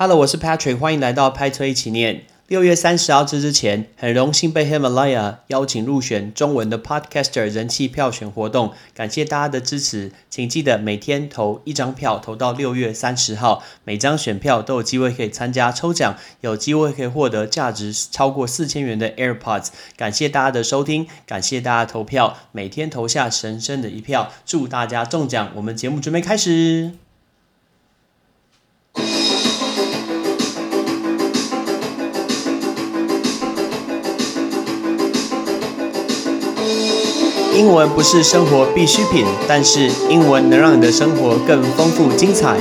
Hello，我是 Patrick，欢迎来到拍推一起念。六月三十号之之前，很荣幸被 Himalaya 邀请入选中文的 Podcaster 人气票选活动，感谢大家的支持，请记得每天投一张票，投到六月三十号，每张选票都有机会可以参加抽奖，有机会可以获得价值超过四千元的 AirPods。感谢大家的收听，感谢大家投票，每天投下神圣的一票，祝大家中奖。我们节目准备开始。英文不是生活必需品，但是英文能让你的生活更丰富精彩。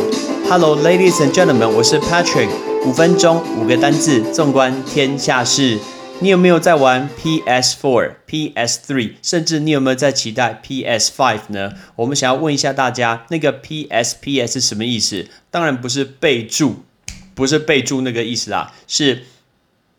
Hello, ladies and gentlemen，我是 Patrick。五分钟五个单字，纵观天下事。你有没有在玩 PS4、PS3，甚至你有没有在期待 PS5 呢？我们想要问一下大家，那个 PS/PS 是什么意思？当然不是备注，不是备注那个意思啦，是。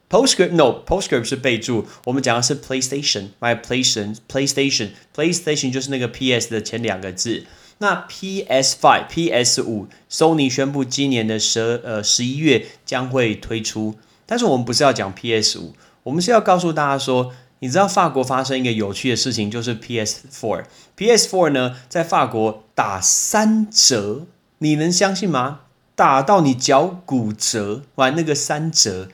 Postscript no，Postscript 是备注。我们讲的是 PlayStation，My，PlayStation，PlayStation，PlayStation 就是那个 PS 的前两个字。那 PS5、PS 五，Sony 宣布今年的十呃十一月将会推出。但是我们不是要讲 PS 五，我们是要告诉大家说，你知道法国发生一个有趣的事情，就是 PS4，PS4 呢在法国打三折，你能相信吗？打到你脚骨折，玩那个三折。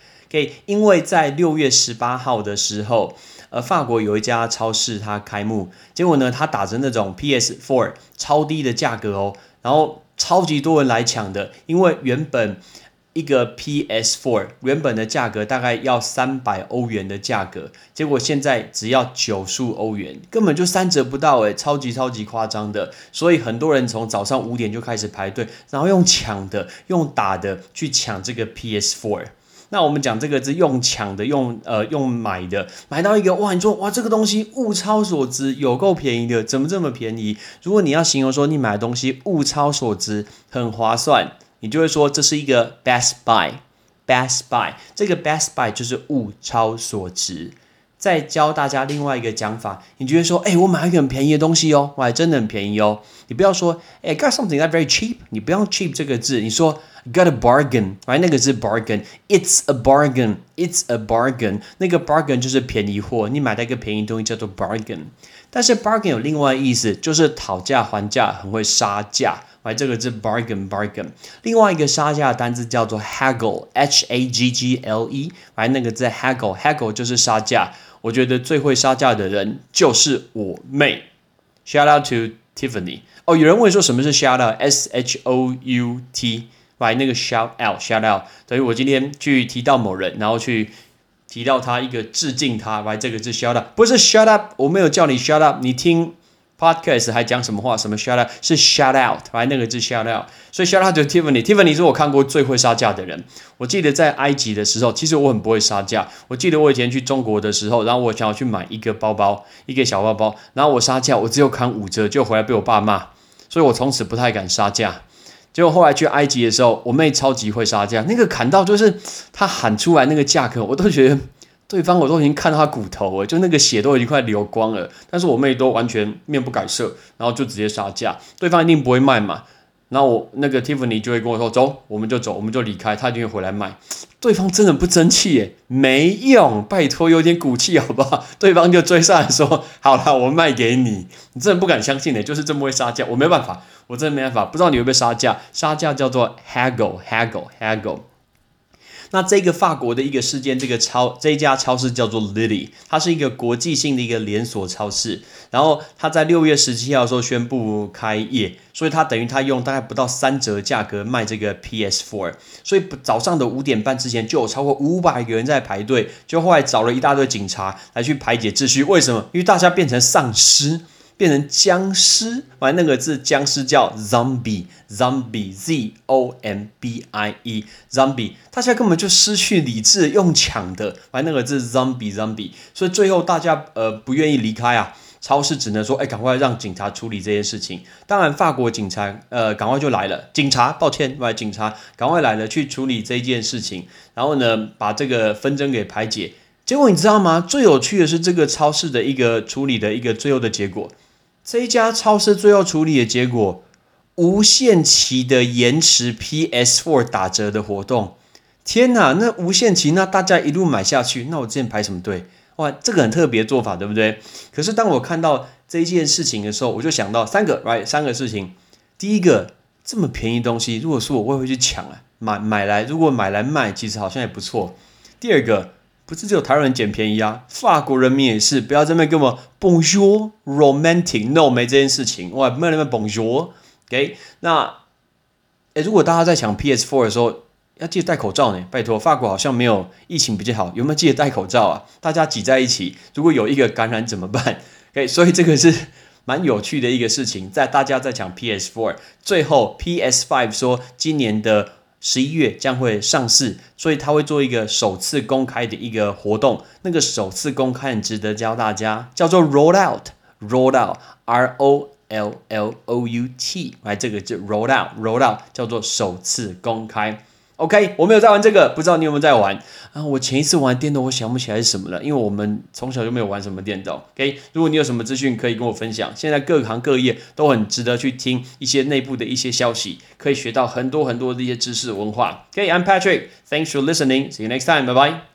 因为在六月十八号的时候，呃，法国有一家超市它开幕，结果呢，它打着那种 PS Four 超低的价格哦，然后超级多人来抢的，因为原本一个 PS Four 原本的价格大概要三百欧元的价格，结果现在只要九十五欧元，根本就三折不到诶，超级超级夸张的，所以很多人从早上五点就开始排队，然后用抢的、用打的去抢这个 PS4。那我们讲这个是用抢的，用呃用买的，买到一个哇，你说哇这个东西物超所值，有够便宜的，怎么这么便宜？如果你要形容说你买的东西物超所值，很划算，你就会说这是一个 best buy，best buy，这个 best buy 就是物超所值。再教大家另外一个讲法，你觉得说，哎，我买一个很便宜的东西哦，我还真的很便宜哦。你不要说，哎，got something that very cheap，你不用 cheap 这个字，你说 got a bargain，right？那个是 bargain，it's a bargain，it's a bargain，那个 bargain 就是便宜货，你买到一个便宜东西叫做 bargain。但是 bargain 有另外意思，就是讨价还价，很会杀价，来这个是 bargain，bargain。另外一个杀价的单字叫做 haggle，h a g g l e，来那个字 haggle，haggle 就是杀价。我觉得最会杀价的人就是我妹。Shout out to Tiffany。哦，有人问说什么是 shout out？S H O U T，来那个 shout out，shout out。等于我今天去提到某人，然后去提到他一个致敬他，来这个是 shout out，不是 shut up，我没有叫你 shut up，你听。Podcast 还讲什么话？什么 shout out 是 shout out，反正那个字 shout out。所以 shout out 就 Tiffany。Tiffany 是我看过最会杀价的人。我记得在埃及的时候，其实我很不会杀价。我记得我以前去中国的时候，然后我想要去买一个包包，一个小包包，然后我杀价，我只有砍五折，就回来被我爸骂。所以我从此不太敢杀价。结果后来去埃及的时候，我妹超级会杀价，那个砍到就是她喊出来那个价格，我都觉得。对方我都已经看到他骨头了，就那个血都已经快流光了。但是我妹都完全面不改色，然后就直接杀价。对方一定不会卖嘛。然后我那个 Tiffany 就会跟我说：“走，我们就走，我们就离开。”他一定会回来卖。对方真的不争气耶，没用，拜托有点骨气好不好？对方就追上来说：“好了，我卖给你。”你真的不敢相信呢，就是这么会杀价。我没办法，我真的没办法。不知道你会不会杀价？杀价叫做 haggle，haggle，haggle。那这个法国的一个事件，这个超这家超市叫做 Lily，它是一个国际性的一个连锁超市。然后它在六月十七号的时候宣布开业，所以它等于它用大概不到三折价格卖这个 PS4。所以早上的五点半之前就有超过五百个人在排队，就后来找了一大堆警察来去排解秩序。为什么？因为大家变成丧尸。变成僵尸，完那个字僵尸叫 zombie，zombie，z o m b i e，zombie，大家根本就失去理智，用抢的，完那个字 zombie，zombie，所以最后大家呃不愿意离开啊，超市只能说哎赶快让警察处理这件事情。当然法国警察呃赶快就来了，警察抱歉，来警察赶快来了去处理这件事情，然后呢把这个纷争给排解。结果你知道吗？最有趣的是这个超市的一个处理的一个最后的结果。这一家超市最后处理的结果，无限期的延迟 PS4 打折的活动。天哪，那无限期，那大家一路买下去，那我之前排什么队？哇，这个很特别做法，对不对？可是当我看到这一件事情的时候，我就想到三个，right，三个事情。第一个，这么便宜东西，如果说我，我也会去抢啊，买买来，如果买来卖，其实好像也不错。第二个，不是只有台湾人捡便宜啊，法国人民也是，不要这边跟我 Bonjour romantic，no 没这件事情，哇，没有那么 Bonjour，OK？那，哎，如果大家在抢 PS4 的时候，要记得戴口罩呢，拜托，法国好像没有疫情比较好，有没有记得戴口罩啊？大家挤在一起，如果有一个感染怎么办？OK？所以这个是蛮有趣的一个事情，在大家在抢 PS4，最后 PS5 说今年的。十一月将会上市，所以他会做一个首次公开的一个活动。那个首次公开很值得教大家，叫做 roll out，roll out，R O L L O U T，来这个就 roll out，roll out 叫做首次公开。OK，我没有在玩这个，不知道你有没有在玩啊？我前一次玩电动，我想不起来是什么了，因为我们从小就没有玩什么电动。OK，如果你有什么资讯可以跟我分享，现在各行各业都很值得去听一些内部的一些消息，可以学到很多很多的一些知识文化。OK，I'm Patrick，Thanks for listening，See you next time，拜拜。